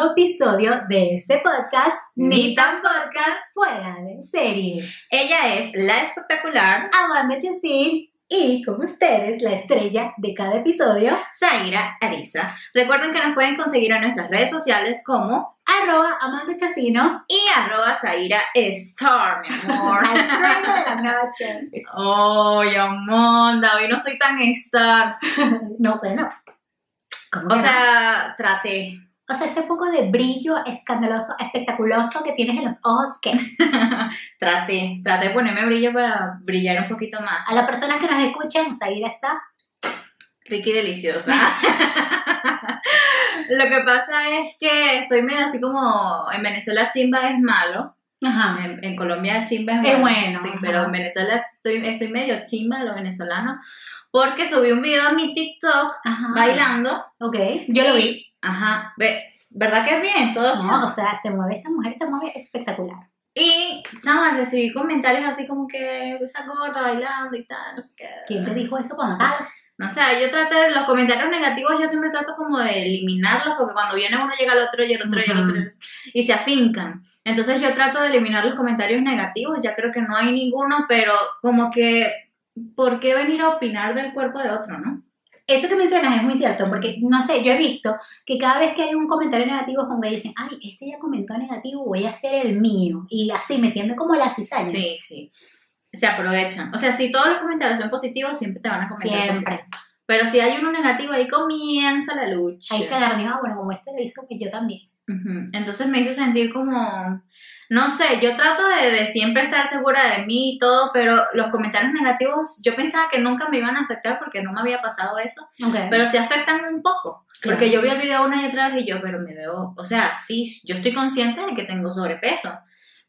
nuevo episodio de este podcast, Ni tan podcast. fuera de serie. Ella es la espectacular Amanda Chacín y con ustedes la estrella de cada episodio, Zaira Arisa. Recuerden que nos pueden conseguir en nuestras redes sociales como arroba Amanda Chacino, y arroba Zaira Star, mi amor. la estrella de la noche. Ay, Amanda, hoy no estoy tan star. No, bueno. ¿cómo que O no? sea, traté. O sea, ese poco de brillo escandaloso, espectaculoso que tienes en los ojos que traté, traté de ponerme brillo para brillar un poquito más. a las personas que nos escuchen, Zaira está Ricky deliciosa. Lo que pasa es que estoy medio así como en Venezuela chimba es malo. Ajá. En, en Colombia chimba es, Es bueno. bueno, Sí, pero en Venezuela estoy, estoy medio chimba de los venezolanos. Porque subí un video a mi TikTok Ajá. bailando. Ok, yo lo vi. Ajá. Ve, ¿Verdad que es bien? Todo No, o sea, se mueve esa mujer, se mueve espectacular. Y, chama, recibí comentarios así como que esa gorda bailando y tal, no sé qué. ¿Quién te dijo eso cuando tal? No sé, yo traté de los comentarios negativos, yo siempre trato como de eliminarlos, porque cuando viene uno llega al otro y el otro y el otro, y se afincan. Entonces yo trato de eliminar los comentarios negativos, ya creo que no hay ninguno, pero como que, ¿por qué venir a opinar del cuerpo de otro, no? Eso que mencionas es muy cierto, porque no sé, yo he visto que cada vez que hay un comentario negativo, como que dicen, ay, este ya comentó negativo, voy a hacer el mío. Y así, metiendo como la cizaña. Sí, sí. Se aprovechan. O sea, si todos los comentarios son positivos, siempre te van a comentar Siempre. positivo. Pero si hay uno negativo, ahí comienza la lucha. Ahí se agarran y ah, bueno, como este lo hizo, que yo también. Entonces me hizo sentir como, no sé, yo trato de, de siempre estar segura de mí y todo, pero los comentarios negativos yo pensaba que nunca me iban a afectar porque no me había pasado eso, Okay. pero sí afectan un poco, Claro. porque yo vi el video una y otra vez y yo, pero me veo, o sea, sí, yo estoy consciente de que tengo sobrepeso,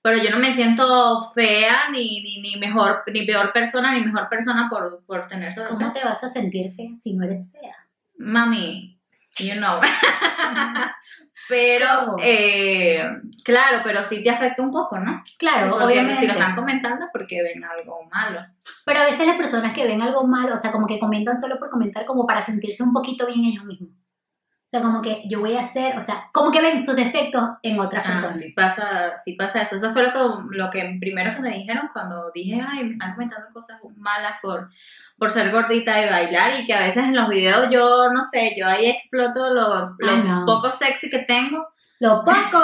pero yo no me siento fea ni, ni, ni mejor, ni peor persona, ni mejor persona por, por tener sobrepeso. ¿Cómo te vas a sentir fea si no eres fea? Mami, you know. pero, Claro. eh, claro, pero sí te afecta un poco, ¿no? Claro, Porque obviamente. si lo están comentando es porque ven algo malo. Pero a veces las personas que ven algo malo, o sea, como que comentan solo por comentar, como para sentirse un poquito bien ellos mismos. O sea, como que yo voy a hacer, o sea, como que ven sus defectos en otras Ah, personas. sí pasa, sí pasa eso. Eso fue lo que, lo que primero que me dijeron cuando dije, ay, me están comentando cosas malas por, por ser gordita y bailar y que a veces en los videos yo, no sé, yo ahí exploto lo, lo Ay, no. poco sexy que tengo. Lo poco,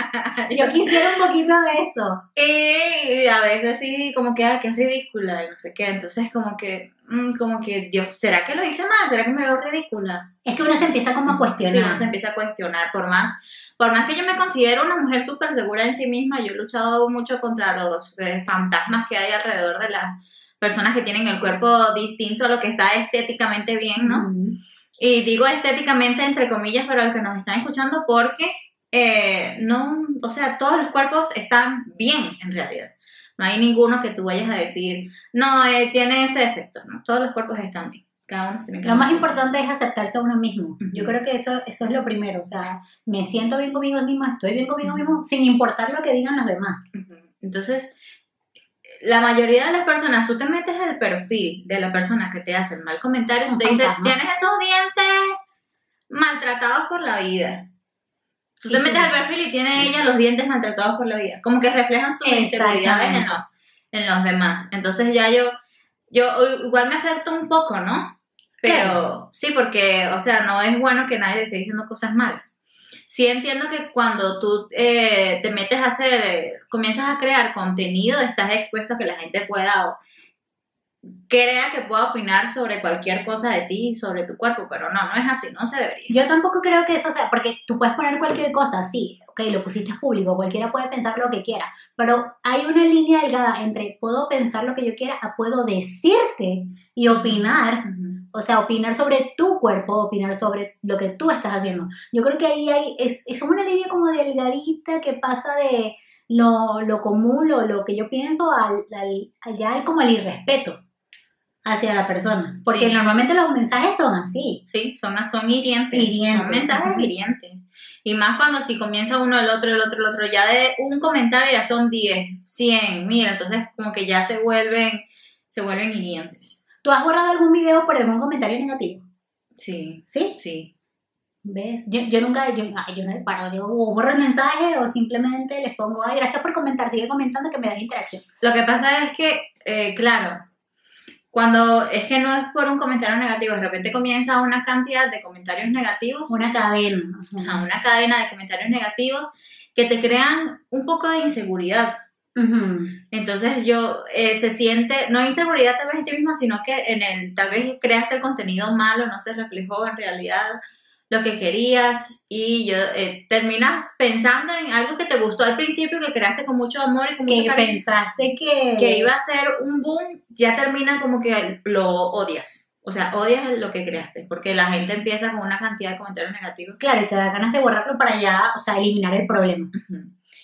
yo quisiera un poquito de eso. Y a veces sí, como que, ah, que es ridícula y no sé qué. Entonces, como que, mm, como que yo, ¿será que lo hice mal? ¿Será que me veo ridícula? Es que uno se empieza como a Sí, cuestionar. uno se empieza a cuestionar. Por más, por más que yo me considero una mujer súper segura en sí misma, yo he luchado mucho contra los eh, fantasmas que hay alrededor de las personas que tienen el cuerpo distinto a lo que está estéticamente bien, ¿no? Y digo estéticamente entre comillas para los que nos están escuchando porque eh, no, o sea, todos los cuerpos están bien en realidad. No hay ninguno que tú vayas a decir, no, eh, tiene este defecto, ¿no? Todos los cuerpos están bien. Cada uno tiene Lo más importante es aceptarse a uno mismo. Yo Ujú. creo que eso, eso es lo primero. O sea, me siento bien conmigo misma, estoy bien conmigo mismo, sin importar lo que digan los demás. Ujú. Entonces, la mayoría de las personas, tú te metes el perfil de la persona que te hace el mal comentario y te dice, tienes esos dientes maltratados por la vida. Tú te metes al perfil y tiene ella los dientes maltratados por la vida. Como que reflejan sus inseguridades en los, en los demás. Entonces ya yo, yo igual me afecta un poco, ¿no? Pero Claro. sí, porque, o sea, no es bueno que nadie te esté diciendo cosas malas. Sí entiendo que cuando tú eh, te metes a hacer, eh, comienzas a crear contenido, estás expuesto a que la gente pueda o crea que pueda opinar sobre cualquier cosa de ti y sobre tu cuerpo, pero no, no es así, no se debería. Yo tampoco creo que eso sea, porque tú puedes poner cualquier cosa, sí, ok, lo pusiste público, cualquiera puede pensar lo que quiera, pero hay una línea delgada entre puedo pensar lo que yo quiera a puedo decirte y opinar, Ujú. o sea, opinar sobre tu cuerpo, opinar sobre lo que tú estás haciendo. Yo creo que ahí hay, es, es una línea como delgadita que pasa de lo, lo común, lo, lo que yo pienso, al, al, allá al- como al irrespeto hacia la persona, porque Sí. normalmente los mensajes son así. Sí, son, son hirientes. Hirientes, Son mensajes ujú. hirientes. Y más cuando si comienza uno, el otro, el otro, el otro, ya de un comentario ya son 10, 100, mira, entonces como que ya se vuelven, se vuelven hirientes. ¿Tú has borrado algún video por algún comentario negativo? Sí, ¿Sí? sí. ¿Ves? Yo, yo nunca, yo, ay, yo no le paro, yo o borro el mensaje o simplemente les pongo, ay, gracias por comentar, sigue comentando que me da interacción. Lo que pasa es que, eh, claro, cuando es que no es por un comentario negativo, de repente comienza una cantidad de comentarios negativos, Una cadena. a una cadena de comentarios negativos que te crean un poco de inseguridad. Entonces yo eh, se siente, no inseguridad tal vez en ti misma, sino que en el, tal vez creaste el contenido malo, no se reflejó en realidad lo que querías y yo, eh, terminas pensando en algo que te gustó al principio, que creaste con mucho amor y con mucho cariño, pensaste que... que iba a ser un boom, ya termina como que lo odias. O sea, odias lo que creaste, porque la gente empieza con una cantidad de comentarios negativos. Claro, y te da ganas de borrarlo para ya, o sea, eliminar el problema.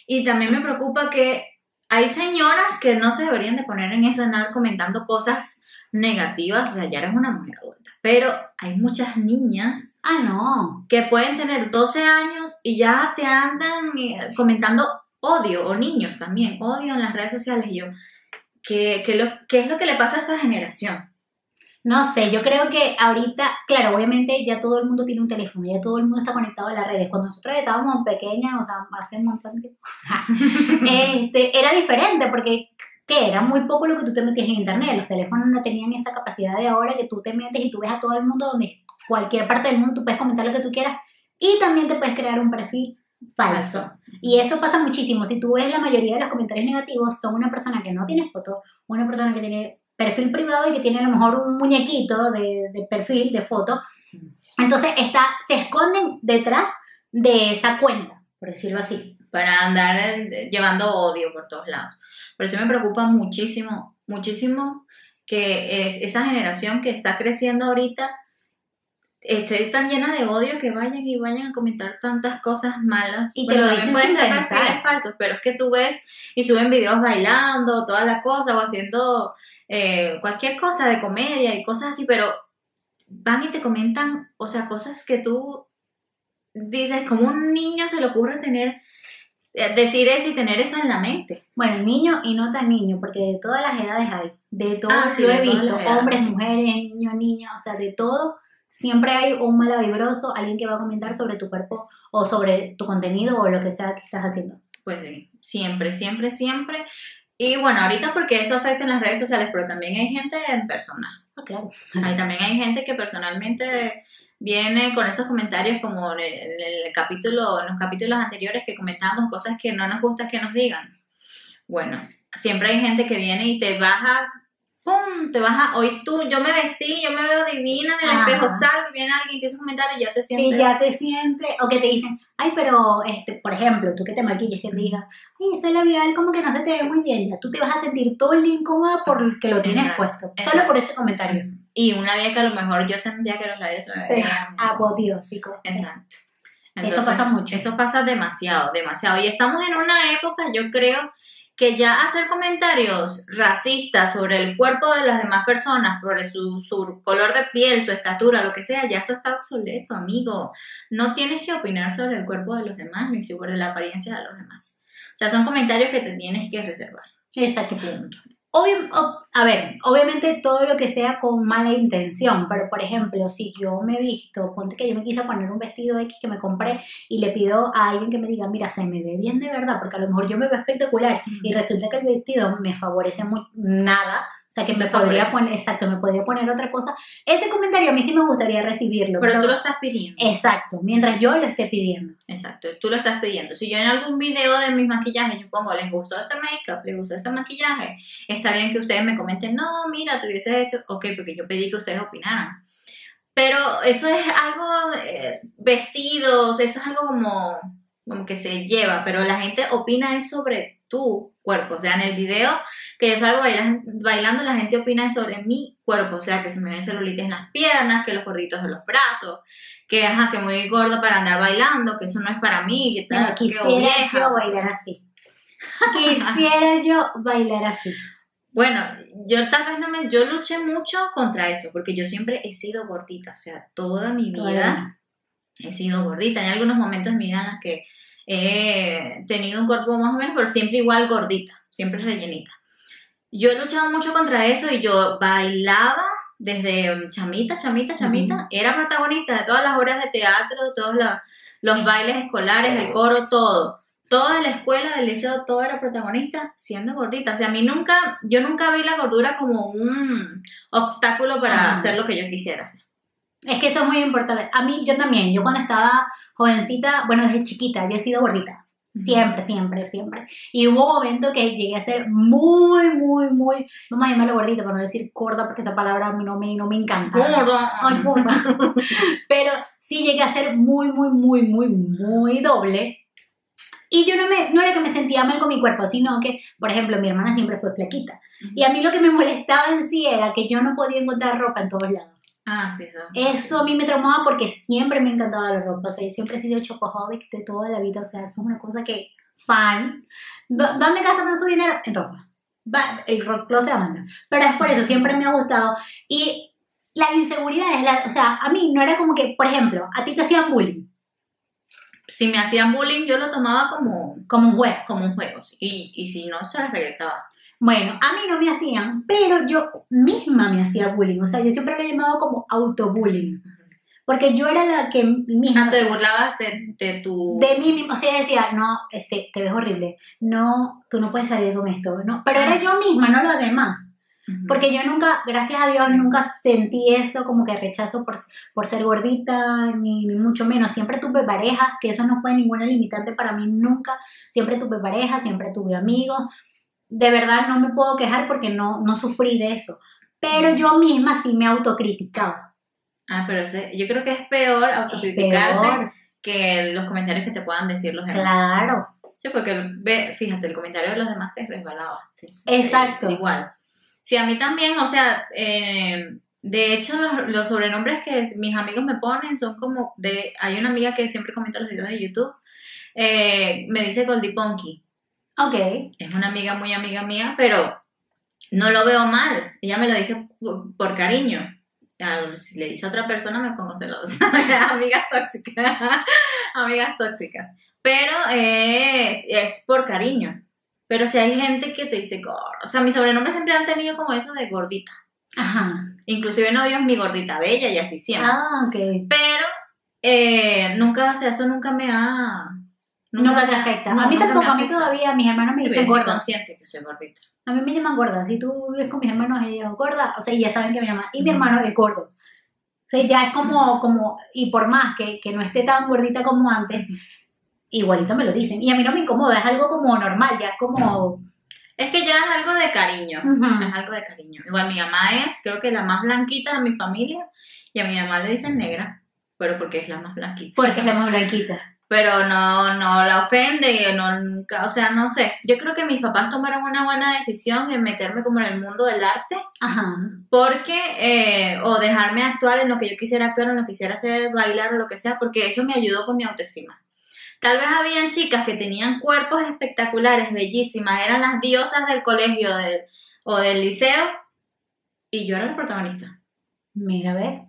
Y también me preocupa que hay señoras que no se deberían de poner en eso, andar comentando cosas negativas, o sea, ya eres una mujer adulta, pero hay muchas niñas Ah, no. que pueden tener 12 años y ya te andan eh, comentando odio, o niños también, odio en las redes sociales, y yo, ¿qué, qué, lo, ¿qué es lo que le pasa a esta generación? No sé, yo creo que ahorita, claro, obviamente ya todo el mundo tiene un teléfono, ya todo el mundo está conectado a las redes. Cuando nosotros estábamos pequeñas, o sea, hace un montón de tiempo, este, era diferente porque, ¿qué? Era muy poco lo que tú te metías en internet. Los teléfonos no tenían esa capacidad de ahora que tú te metes y tú ves a todo el mundo donde cualquier parte del mundo tú puedes comentar lo que tú quieras y también te puedes crear un perfil falso. Y eso pasa muchísimo. Si tú ves la mayoría de los comentarios negativos, son una persona que no tiene foto, una persona que tiene perfil privado y que tiene a lo mejor un muñequito de, de perfil, de foto. Entonces está, se esconden detrás de esa cuenta, por decirlo así. Para andar eh, llevando odio por todos lados. Por eso me preocupa muchísimo, muchísimo que es esa generación que está creciendo ahorita esté tan llena de odio que vayan y vayan a comentar tantas cosas malas. Y te lo dicen pueden ser perfiles falsos, pero es que tú ves y suben videos bailando, toda la cosa, o haciendo eh, cualquier cosa de comedia y cosas así, pero van y te comentan, o sea, cosas que tú dices, como un niño se le ocurre tener, decir eso y tener eso en la mente? Bueno, niño y no tan niño, porque de todas las edades hay. De todo Ah, sí, lo he visto. Hombres, mujeres, niños, niñas, o sea, de todo. Siempre hay un malavibroso, alguien que va a comentar sobre tu cuerpo o sobre tu contenido o lo que sea que estás haciendo. Pues sí, siempre, siempre, siempre. Y bueno, ahorita porque eso afecta en las redes sociales, pero también hay gente en persona. Ah, claro. Hay, también hay gente que personalmente viene con esos comentarios como en el, en el capítulo, en los capítulos anteriores que comentábamos cosas que no nos gusta que nos digan. Bueno, siempre hay gente que viene y te baja, ¡pum! Te baja, hoy tú, yo me vestí, yo me veo divina en el Ajá. espejo, salgo y viene alguien que hizo un comentario y ya te sientes... Y ya te sientes, o que te dicen, ay, pero, este, por ejemplo, tú que te maquillas, que te digan, ay, ese labial como que no se te ve muy bien, ya tú te vas a sentir todo el incómoda porque lo tienes Exacto, puesto, solo exacto. por ese comentario. Y una vez que a lo mejor yo sentía que los labios se me Sí, veían- Apoteósico. Exacto. Eso pasa mucho. Eso pasa demasiado, demasiado. Y estamos en una época, yo creo, que ya hacer comentarios racistas sobre el cuerpo de las demás personas, por su, su color de piel, su estatura, lo que sea, ya eso está obsoleto, amigo. No tienes que opinar sobre el cuerpo de los demás ni sobre la apariencia de los demás. O sea, son comentarios que te tienes que reservar. Exacto. Obvio- a ver, obviamente todo lo que sea con mala intención, pero por ejemplo, si yo me he visto, ponte que yo me quise poner un vestido X que me compré y le pido a alguien que me diga, mira, se me ve bien de verdad, porque a lo mejor yo me veo espectacular y resulta que el vestido me favorece muy, nada, sea que me Me podría poner, exacto, me podría poner otra cosa. Ese comentario a mí sí me gustaría recibirlo. Pero tú lo estás pidiendo. Exacto, mientras yo lo esté pidiendo. Exacto, tú lo estás pidiendo. Si yo en algún video de mis maquillajes yo pongo, les gustó este make-up, les gustó este maquillaje, está bien que ustedes me comenten, no, mira, tú hubieses hecho, ok, porque yo pedí que ustedes opinaran. Pero eso es algo, eh, vestidos, eso es algo como, como que se lleva, pero la gente opina es sobre tu cuerpo. O sea, en el video que yo salgo bailan- bailando, la gente opina sobre mi cuerpo. O sea, que se me ven celulitis en las piernas, que los gorditos de los brazos, que ajá, que muy gordo para andar bailando, que eso no es para mí, que tal, que quisiera vieja. yo bailar así. Quisiera yo bailar así. Bueno, yo tal vez no me, yo luché mucho contra eso, porque yo siempre he sido gordita, o sea, toda mi vida Todavía. he sido gordita. Hay algunos momentos en mi vida en los que he tenido un cuerpo más o menos, pero siempre igual gordita, siempre rellenita. Yo he luchado mucho contra eso y yo bailaba desde um, chamita, chamita, chamita, era protagonista de todas las obras de teatro, todos los, los bailes escolares, el coro, todo. Toda la escuela del liceo, todo era protagonista siendo gordita. O sea, a mí nunca, yo nunca vi la gordura como un obstáculo para Ajá. hacer lo que yo quisiera hacer. Es que eso es muy importante. A mí, yo también, yo cuando estaba jovencita, bueno, desde chiquita, yo he sido gordita. Siempre, siempre, siempre. Y hubo un momento que llegué a ser muy, muy, muy, vamos a llamarlo gordita, para no decir gorda, porque esa palabra no me, no me encanta. Gorda. Ay, gorda. Pero sí llegué a ser muy, muy, muy, muy, muy doble. Y yo no, me, no era que me sentía mal con mi cuerpo, sino que, por ejemplo, mi hermana siempre fue flaquita. Y a mí lo que me molestaba en sí era que yo no podía encontrar ropa en todos lados. Ah, sí, eso. Eso a mí me traumaba porque siempre me encantaba la ropa. O sea, yo siempre he sido chocoholic de toda la vida. O sea, eso es una cosa que, fan. ¿Dó- ¿Dónde gastan su dinero? En ropa. Va, el rock closet Amanda. Pero es por eso, siempre me ha gustado. Y la inseguridad es la, o sea, a mí no era como que, por ejemplo, a ti te hacían bullying, Si me hacían bullying, yo lo tomaba como, como un juego. como un juego. Y, y si no, se las regresaba. Bueno, a mí no me hacían, pero yo misma me hacía bullying. O sea, yo siempre lo llamaba como autobullying. Porque yo era la que misma. Ah, te burlabas de, de tu... de mí misma, o sea, decía, no, este, te ves horrible, no, tú no puedes salir con esto, no, pero era yo misma, no los demás, porque yo nunca, gracias a Dios, nunca sentí eso como que rechazo por, por ser gordita, ni, ni mucho menos, siempre tuve pareja, que eso no fue ninguna limitante para mí nunca, siempre tuve pareja, siempre tuve amigos, de verdad no me puedo quejar porque no, no sufrí de eso, pero yo misma sí me autocriticaba. Ah, pero ese- yo creo que es peor autocriticarse Peor, que los comentarios que te puedan decir los demás. claro. Sí, porque ve, fíjate, el comentario de los demás te resbalaba. Es- Exacto. eh, igual. Sí, a mí también, o sea, eh, de hecho los, los sobrenombres que mis amigos me ponen son como de, hay una amiga que siempre comenta los videos de YouTube, eh, me dice Goldie Ponky. Ok. Es una amiga muy amiga mía, pero no lo veo mal. Ella me lo dice por, por cariño. Si le dice a otra persona me pongo celosa. Amigas tóxicas. Amigas tóxicas. Pero es, es por cariño. Pero si hay gente que te dice gorda. O sea, mis sobrenombres siempre han tenido como eso de gordita. Ajá. Inclusive novios mi gordita bella y así siempre. Ah, ok. Pero eh, nunca, o sea, eso nunca me ha... Nunca te me afecta. no, a mí nunca tampoco, a mí todavía mis hermanos me dicen soy gorda. consciente que soy gordita. A mí me llaman gorda. Si tú vives con mis hermanos, ellos gorda, o sea, ya saben que me llaman. Y mi hermano es gordo. O sea, ya es como, como, y por más que, que no esté tan gordita como antes, igualito me lo dicen. Y a mí no me incomoda, es algo como normal, ya es como... Es que ya es algo de cariño. Ujú. Es algo de cariño. Igual mi mamá es, creo que la más blanquita de mi familia. Y a mi mamá le dicen negra. Pero porque es la más blanquita. Porque es la más blanquita. Pero no, no la ofende. No, o sea, no sé. Yo creo que mis papás tomaron una buena decisión en meterme como en el mundo del arte. Ajá. Porque, eh, o dejarme actuar en lo que yo quisiera actuar, en lo que quisiera hacer, bailar o lo que sea, porque eso me ayudó con mi autoestima. Tal vez habían chicas que tenían cuerpos espectaculares, bellísimas, eran las diosas del colegio del- o del liceo, y yo era la protagonista. Mira, a ver.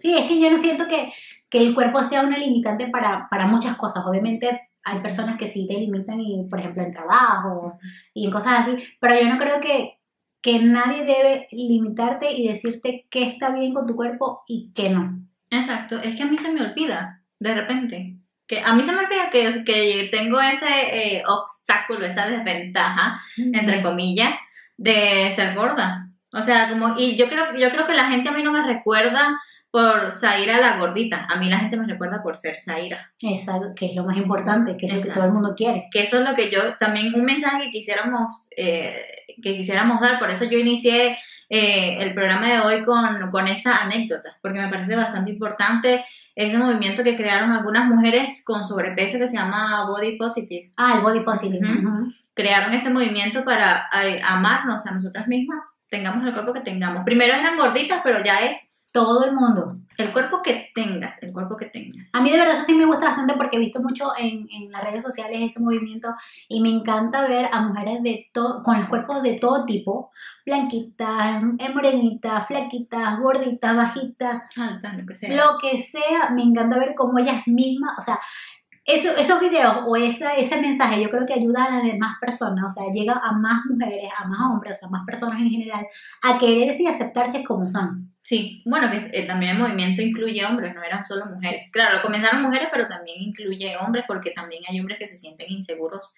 Sí, es que yo no siento que, que el cuerpo sea una limitante para, para muchas cosas. Obviamente hay personas que sí te limitan, y, por ejemplo, en trabajo y en cosas así, pero yo no creo que, que nadie debe limitarte y decirte qué está bien con tu cuerpo y qué no. Exacto, es que a mí se me olvida, de repente. Que a mí se me olvida que, que tengo ese eh, obstáculo, esa desventaja, entre comillas, de ser gorda. O sea, como, y yo creo, yo creo que la gente a mí no me recuerda por Zaira la gordita, a mí la gente me recuerda por ser Zaira. Exacto, que es lo más importante, que es lo que Exacto. todo el mundo quiere. Que eso es lo que yo, también un mensaje que quisiéramos, eh, que quisiéramos dar, por eso yo inicié eh, el programa de hoy con, con esta anécdota, porque me parece bastante importante ese movimiento que crearon algunas mujeres con sobrepeso que se llama Body Positive. Ah, el body positive. Ujú. ujú. crearon este movimiento para eh, amarnos a nosotras mismas, tengamos el cuerpo que tengamos. Primero eran gorditas, pero ya es Todo el mundo. el cuerpo que tengas, el cuerpo que tengas. A mí de verdad eso sí me gusta bastante porque he visto mucho en, en las redes sociales ese movimiento y me encanta ver a mujeres de todo, con los cuerpos de todo tipo, blanquitas, eh, morenitas, flaquitas, gorditas, bajitas, Altas, lo que sea. lo que sea, me encanta ver cómo ellas mismas, o sea, eso, esos videos o esa, ese mensaje yo creo que ayuda a las demás personas, o sea, llega a más mujeres, a más hombres, o sea, a más personas en general, a quererse y aceptarse como son. Sí, bueno, que eh, también el movimiento incluye hombres, no eran solo mujeres. Claro, comenzaron mujeres, pero también incluye hombres, porque también hay hombres que se sienten inseguros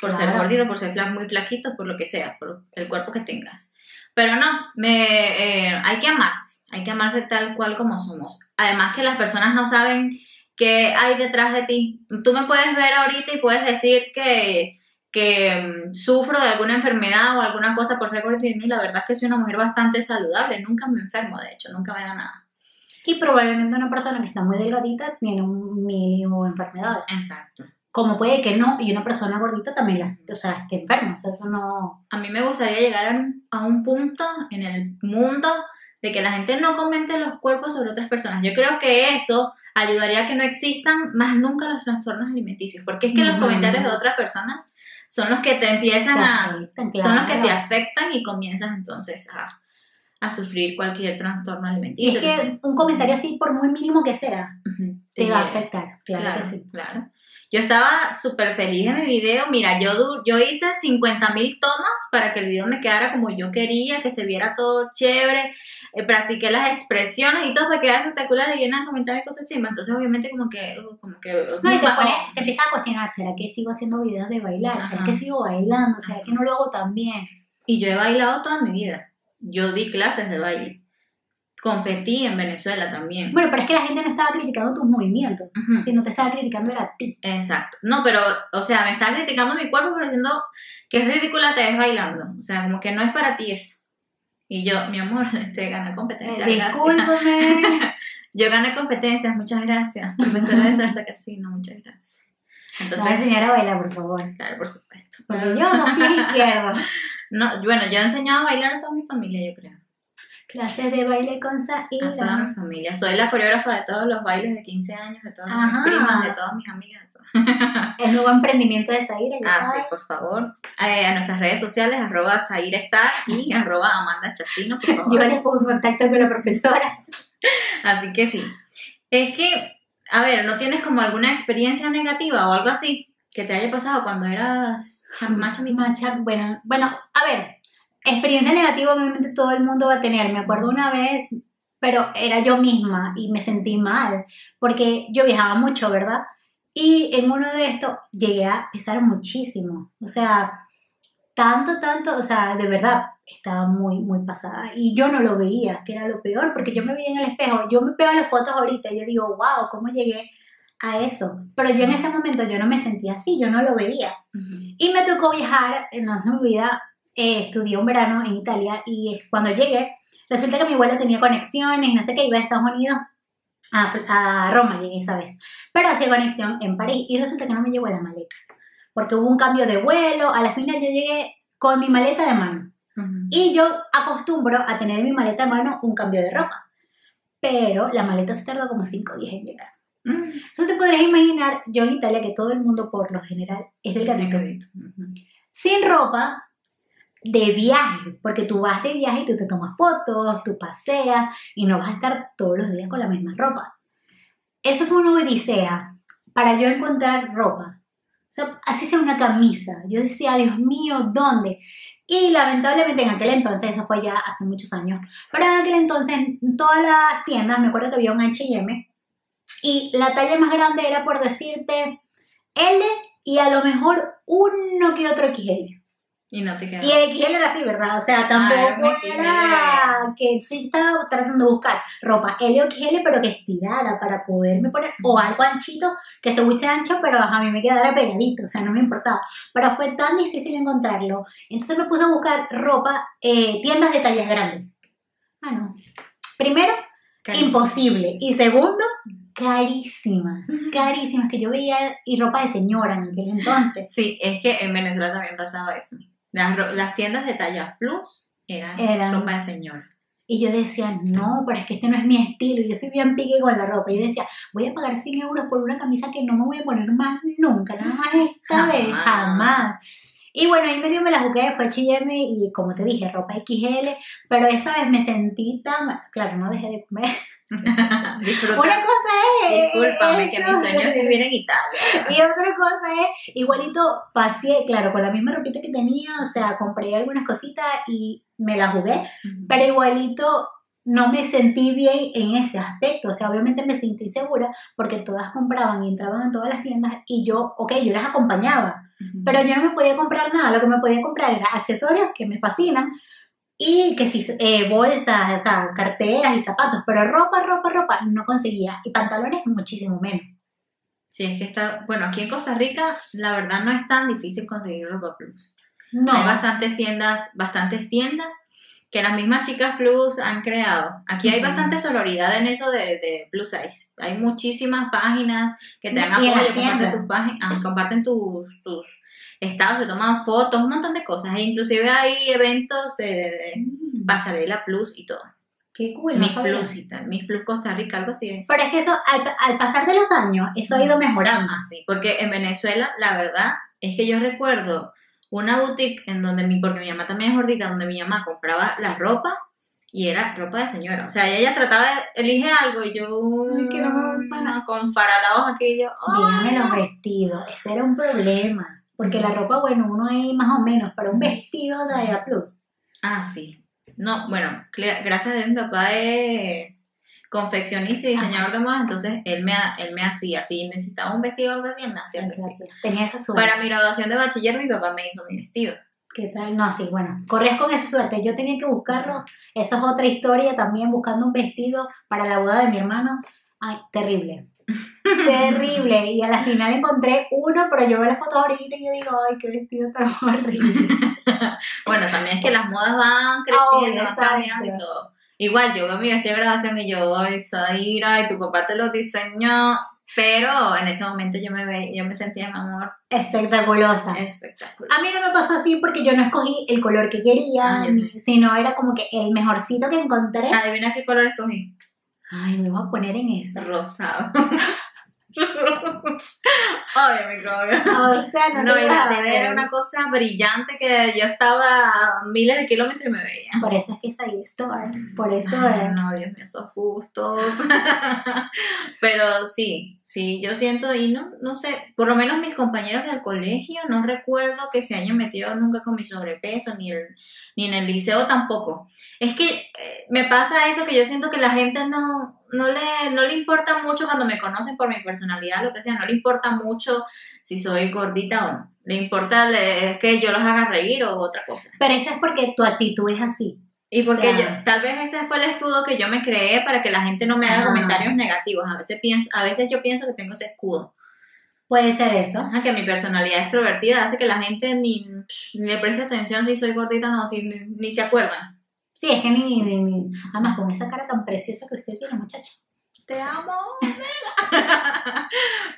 por ser Claro. gorditos, por ser muy flaquitos, por lo que sea, por el cuerpo que tengas. Pero no, me, eh, hay que amarse, hay que amarse tal cual como somos. Además que las personas no saben qué hay detrás de ti. Tú me puedes ver ahorita y puedes decir que, que mm, sufro de alguna enfermedad o alguna cosa por ser gordita y la verdad es que soy una mujer bastante saludable, nunca me enfermo, de hecho, nunca me da nada. Y probablemente una persona que está muy delgadita tiene un mínimo de enfermedades. Exacto. Como puede que no, y una persona gordita también, la, o sea, esté enferma, o sea, eso no... A mí me gustaría llegar a un, a un punto en el mundo de que la gente no comente los cuerpos sobre otras personas. Yo creo que eso ayudaría a que no existan más nunca los trastornos alimenticios, porque es que los comentarios de otras personas son los que te empiezan a... son los que te afectan y comienzas entonces a, a sufrir cualquier trastorno alimenticio. es que un comentario así, por muy mínimo que sea, te va a llega. afectar, claro, Claro, que sí. claro. Yo estaba súper feliz de mi video. Mira, yo, yo hice 50 mil tomas para que el video me quedara como yo quería, que se viera todo chévere. Eh, practiqué las expresiones y todo para quedar espectacular y llenar comentarios y cosas chimbas. Entonces, obviamente, como que. Como que No, y te, pones, te empiezas a cuestionar, ¿será que sigo haciendo videos de bailar? ¿Será Ajá. que sigo bailando? ¿Será que no lo hago tan bien? Y yo he bailado toda mi vida. Yo di clases de baile. Competí en Venezuela también. Bueno, pero es que la gente no estaba criticando tus movimientos, Ujú. sino te estaba criticando era a ti. Exacto. No, pero, o sea, me están criticando mi cuerpo, pero diciendo que es ridícula te ves bailando. O sea, como que no es para ti eso. Y yo, mi amor, este, gané competencia. Eh, discúlpame. Yo gané competencias, muchas gracias. Profesora de salsa casino, muchas gracias. Entonces, enseñar a bailar, por favor. claro, por supuesto. Porque yo con pies izquierdos. No, bueno, yo he enseñado a bailar a toda mi familia, yo creo. Clases de baile con A toda mi familia. Soy la coreógrafa de todos los bailes de 15 años, de todas Ajá. mis primas, de todas mis amigas. El nuevo emprendimiento de Zaira. ya Ah, sí, por favor. Eh, a nuestras redes sociales, arroba Zaira Star y arroba Amanda Chacino, por favor. Yo les pongo en contacto con la profesora. Así que sí. Es que, a ver, ¿no tienes como alguna experiencia negativa o algo así que te haya pasado cuando eras chamita? Macha, bueno, bueno, a ver, experiencia negativa obviamente todo el mundo va a tener. Me acuerdo una vez, pero era yo misma y me sentí mal, porque yo viajaba mucho, ¿verdad? Y en uno de estos llegué a pesar muchísimo. O sea, tanto, tanto, o sea, de verdad, estaba muy, muy pasada. Y yo no lo veía, que era lo peor, porque yo me veía en el espejo. Yo me pego las fotos ahorita y yo digo, wow, ¿cómo llegué a eso? Pero yo en ese momento yo no me sentía así, yo no lo veía. Ujú. Y me tocó viajar, no se me olvida, eh, estudié un verano en Italia y cuando llegué, resulta que mi abuela tenía conexiones, no sé qué, iba a Estados Unidos, a, a Roma llegué esa vez, pero hacía conexión en París y resulta que no me llevó la maleta, porque hubo un cambio de vuelo, a la final yo llegué con mi maleta de mano Ujú. y yo acostumbro a tener en mi maleta de mano un cambio de ropa, pero la maleta se tardó como 5 días en llegar. Mm. Eso te podrías imaginar, yo en Italia, que todo el mundo por lo general es delgadito, Delgadito. Sin ropa de viaje, porque tú vas de viaje y tú te tomas fotos, tú paseas y no vas a estar todos los días con la misma ropa. Eso fue una odisea para yo encontrar ropa. Así sea una camisa. Yo decía, Dios mío, ¿dónde? Y lamentablemente en aquel entonces, eso fue ya hace muchos años, pero en aquel entonces en todas las tiendas, me acuerdo que había un H&M y la talla más grande era por decirte L y a lo mejor uno que otro XL. Y no te queda. Y el XL era así, ¿verdad? O sea, tampoco Ah, era XL. era que sí estaba tratando de buscar ropa L o XL, pero que estirara para poderme poner, o algo anchito, que se hubiese ancho, pero a mí me quedara pegadito, o sea, no me importaba. Pero fue tan difícil encontrarlo. Entonces me puse a buscar ropa, eh, tiendas de tallas grandes. Ah, no. Primero, Carísimo. imposible. Y segundo, carísima. Carísima. Es que yo veía y ropa de señora en aquel entonces. Sí, es que en Venezuela también pasaba eso. Las, las tiendas de talla plus eran, Eran- ropa de señora. Y yo decía, no, pero es que este no es mi estilo. Y yo soy bien pique con la ropa. Y yo decía, voy a pagar 100 euros por una camisa que no me voy a poner más nunca, nada más esta vez, Jamás. jamás. Y bueno, ahí medio me la jugué, fue H&M y como te dije, ropa XL, pero esa vez me sentí tan, claro, no dejé de comer, Disfruta. Una cosa es. Discúlpame, que mi sueño es vivir en Italia. Y otra cosa es, igualito pasé, claro, con la misma ropita que tenía, o sea, compré algunas cositas y me las jugué, pero igualito no me sentí bien en ese aspecto, o sea, obviamente me sentí segura porque todas compraban y entraban en todas las tiendas y yo, ok, yo las acompañaba, Ujú. pero yo no me podía comprar nada, lo que me podía comprar era accesorios que me fascinan y que si eh, bolsas, o sea, carteras y zapatos, pero ropa, ropa, ropa no conseguía y pantalones muchísimo menos. Sí, es que está, bueno, aquí en Costa Rica la verdad no es tan difícil conseguir ropa plus. No, Hay bastantes tiendas, bastantes tiendas que las mismas chicas plus han creado. Aquí hay bastante sororidad en eso de, de plus size. Hay muchísimas páginas que te dan apoyo, comparten tus páginas, comparten tus, tus estados, se toman fotos, un montón de cosas. E inclusive hay eventos de, de- Mm, pasarela plus y todo. qué cool, no Mis sabía. plus y tal, mis plus Costa Rica, algo así es. Pero es que eso, al, al pasar de los años, eso ha ido mejorando. Ah, sí, porque en Venezuela, la verdad, es que yo recuerdo una boutique en donde mi, porque mi mamá también es gordita, donde mi mamá compraba la ropa y era ropa de señora. O sea, ella trataba de elige algo y yo, Ay, que no me gusta nada. mm, con faralaos aquí yo, Dígame los vestidos, ese era un problema. Porque la ropa, bueno, uno ahí más o menos, pero un vestido de A Plus. Ah, sí. No, bueno, gracias a Dios mi papá es confeccionista y diseñador de modas, entonces él me, él me hacía, si necesitaba un vestido o algo así, él me hacía el vestido. Tenía esa suerte. Para mi graduación de bachiller, mi papá me hizo mi vestido. ¿Qué tal? No, sí, bueno, corres con esa suerte. Yo tenía que buscarlo. Eso es otra historia también, buscando un vestido para la boda de mi hermano. Ay, terrible. Terrible. Y a la final encontré uno, pero yo veo las fotos ahorita y yo digo, ay, qué vestido tan horrible. Bueno, también es que las modas van creciendo, Obvio, van cambiando y todo. Igual, yo veo mi vestido de graduación y yo, ay, Zaira, y tu papá te lo diseñó. Pero en ese momento yo me, ve, yo me sentía, mi amor, Espectaculosa. espectacular. A mí no me pasó así porque yo no escogí el color que quería, Ah, sino era como que el mejorcito que encontré. Adivina qué color escogí. Ay, me voy a poner en eso. Rosado. Obvio, mi novio. O sea, no, No, era una cosa brillante que yo estaba a miles de kilómetros y me veía. Por eso es que es ahí Store. Por eso Ay, es. no, Dios mío, esos gustos. Pero sí, sí, yo siento, y no, no sé, por lo menos mis compañeros del colegio, no recuerdo que se hayan metido nunca con mi sobrepeso, ni, el, ni en el liceo tampoco. Es que eh, me pasa eso que yo siento que la gente no, no, le, no le importa mucho cuando me conocen por mi personalidad, lo que sea, no le importa mucho si soy gordita o no. Le importa es que yo los haga reír o otra cosa. Pero eso es porque tu actitud es así. Y porque O sea- yo- tal vez ese fue el escudo que yo me creé para que la gente no me haga Ah. comentarios negativos. A veces, pienso, a veces yo pienso que tengo ese escudo. Puede ser eso. Ajá, que mi personalidad extrovertida hace que la gente ni, ni le preste atención si soy gordita o no, si, ni, ni se acuerdan. Sí, es que ni, ni, ni- Además, con esa cara tan preciosa que usted tiene, muchacha. Te amo.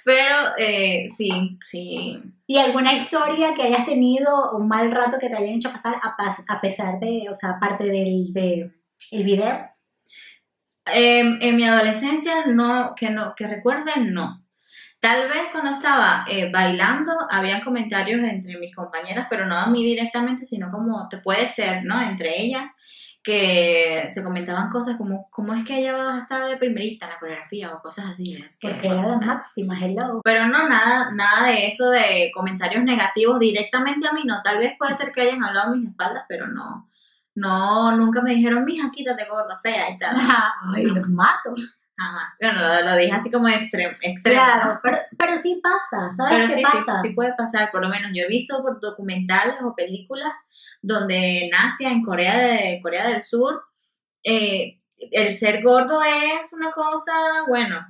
Pero eh, sí, sí. ¿Y alguna historia que hayas tenido, un mal rato que te hayan hecho pasar a, pesar de, o sea, aparte del de, el video? Em, en mi adolescencia, no, que no, que recuerden, no. Tal vez cuando estaba eh, bailando, habían comentarios entre mis compañeras, pero no a mí directamente, sino como te puede ser, ¿no? Entre ellas, que se comentaban cosas como, ¿cómo es que ella va a estar de primerita en la coreografía? O cosas así. es que, Porque era la máxima, hello. pero no, nada, nada de eso de comentarios negativos directamente a mí, no. Tal vez puede ser que hayan hablado a mis espaldas, pero no. No, nunca me dijeron, mija, quítate gorda, fea y tal. Ay, los mato. Jamás. Bueno, lo, lo dije así como extremo. extremo ¿no? Claro, pero, pero sí pasa, ¿sabes Pero qué sí, pasa? sí, sí puede pasar. Por lo menos yo he visto por documentales o películas donde en Asia, en Corea, de, Corea del Sur, eh, el ser gordo es una cosa, bueno,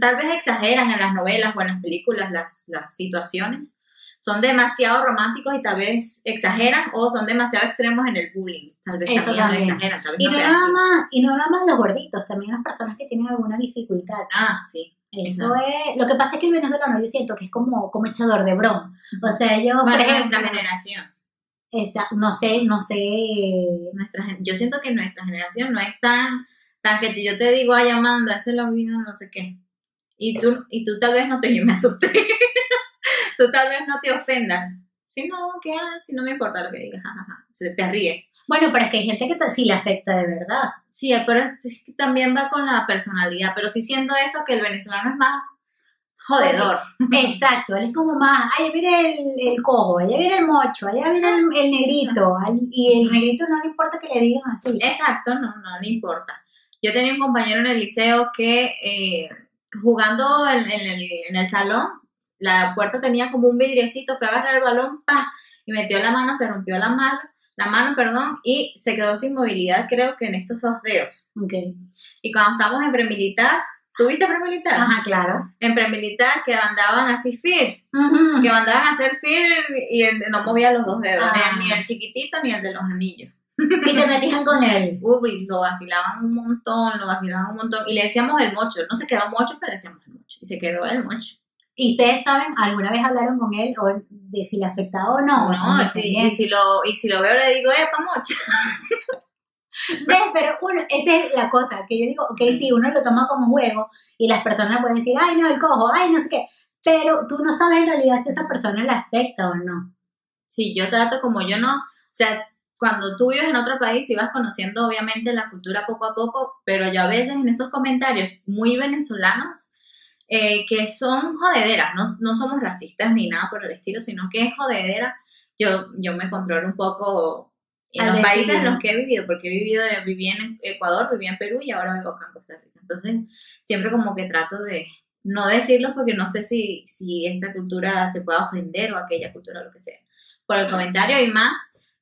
tal vez exageran en las novelas o en las películas las, las situaciones. Son demasiado románticos y tal vez exageran o son demasiado extremos en el bullying. Tal vez Eso también, también. exageran, tal vez Y no nada más, y no nada más los gorditos, también las personas que tienen alguna dificultad. Ah, sí. Eso es, lo que pasa es que el venezolano yo siento que es como, como echador de broma. O sea, yo, por ejemplo, nuestra generación. Esa- no sé, no sé, nuestra yo siento que nuestra generación no es tan, tan que yo te digo, ay Amanda, ese es lo mío, no sé qué. Y tú, y tú tal vez no te, yo me asusté, tú tal vez no te ofendas. Si no, ¿qué haces? Si no me importa lo que digas. O sea, te ríes. Bueno, pero es que hay gente que te- sí le afecta de verdad. Sí, pero es, es que también va con la personalidad. Pero sí siento eso, que el venezolano es más jodedor. Exacto, él es como más, ay, mira el, el cojo, allá viene el mocho, allá viene el, el negrito, y el negrito no le importa que le digan así. Exacto, no, no le importa. Yo tenía un compañero en el liceo que eh, jugando en, en el, en el salón, la puerta tenía como un vidriecito, fue a agarrar el balón, pa, y metió la mano, se rompió la mano, la mano, perdón, y se quedó sin movilidad, creo que en estos dos dedos. Ok. Y cuando estábamos en premilitar, ¿tuviste premilitar? Ajá, claro. En premilitar que andaban así fir, que mandaban a hacer fir y el- no movía los dos dedos, Ah. ni, ni el chiquitito ni el de los anillos. Y se metían con él. Uy, lo vacilaban un montón, lo vacilaban un montón. Y le decíamos el mocho. No se quedó mocho, pero le decíamos el mocho. Y se quedó el mocho. ¿Y ustedes saben, alguna vez hablaron con él o de si le afectaba o no? No, ¿O sí, y, si lo, y si lo veo le digo, epa, mocho. ¿Ves? Pero uno, esa es la cosa, que yo digo, ok, sí, uno lo toma como juego y las personas pueden decir, ay, no, el cojo, ay, no sé qué, pero tú no sabes en realidad si esa persona le afecta o no. Sí, yo trato como yo no. O sea, cuando tú vives en otro país y vas conociendo obviamente la cultura poco a poco, pero yo a veces en esos comentarios muy venezolanos, eh, que son jodederas, no, no somos racistas ni nada por el estilo, sino que es jodedera, yo, yo me controlo un poco en los países en los que he vivido, porque he vivido, viví en Ecuador, viví en Perú y ahora vivo acá en Costa Rica. Entonces, siempre como que trato de no decirlo porque no sé si, si esta cultura se pueda ofender o aquella cultura, lo que sea, por el comentario y más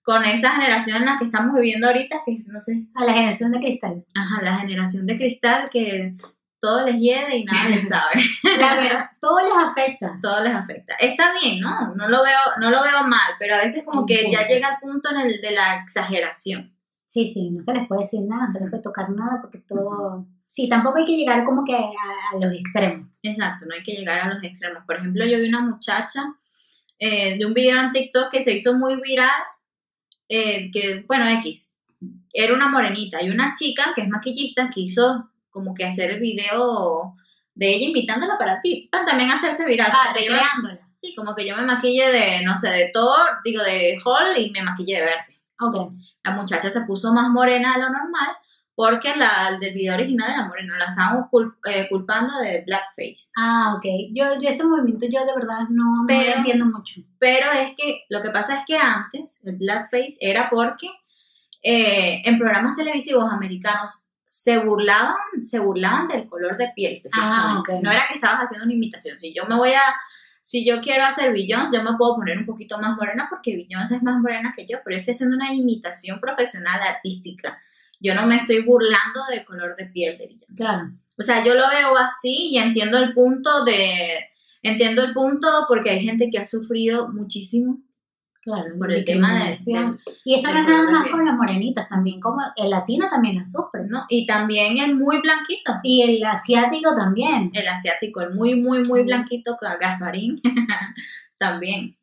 con esta generación en la que estamos viviendo ahorita, que no sé, A la generación de cristal. ajá, la generación de cristal que todo les hiede y nada les sabe, La verdad, todo les afecta. todo les afecta. Está bien, ¿no? No lo veo, no lo veo mal, pero a veces como que ya llega el punto en el de la exageración. Sí, sí, no se les puede decir nada, no se les puede tocar nada porque todo... Sí, tampoco hay que llegar como que a, a los extremos. Exacto, no hay que llegar a los extremos. Por ejemplo, yo vi una muchacha eh, de un video en TikTok que se hizo muy viral, eh, que, bueno, X, era una morenita y una chica que es maquillista que hizo como que hacer el video de ella invitándola para ti, para también hacerse viral. Ah, me- recreándola. sí, como que yo me maquille de, no sé, de Thor, digo, de Hall y me maquille de verde. Ok. La muchacha se puso más morena de lo normal porque la del video original era morena, la estaban eh, culpando de blackface. Ah, ok. Yo, yo ese movimiento yo de verdad no, no lo entiendo mucho. Pero es que lo que pasa es que antes el blackface era porque eh, en programas televisivos americanos se burlaban, se burlaban del color de piel. Ah. No era que estabas haciendo una imitación. Si yo me voy a, si yo quiero hacer Beyoncé, yo me puedo poner un poquito más morena porque Beyoncé es más morena que yo, pero yo estoy haciendo una imitación profesional artística. Yo no me estoy burlando del color de piel de Beyoncé. Claro. O sea, yo lo veo así y entiendo el punto de, entiendo el punto porque hay gente que ha sufrido muchísimo Claro, por el tema de, del- Y eso no es nada más con las morenitas, también como el latino también la sufre, ¿no? Y también el muy blanquito, Y el asiático también. el asiático, el muy, muy, muy blanquito, Gasparín, también.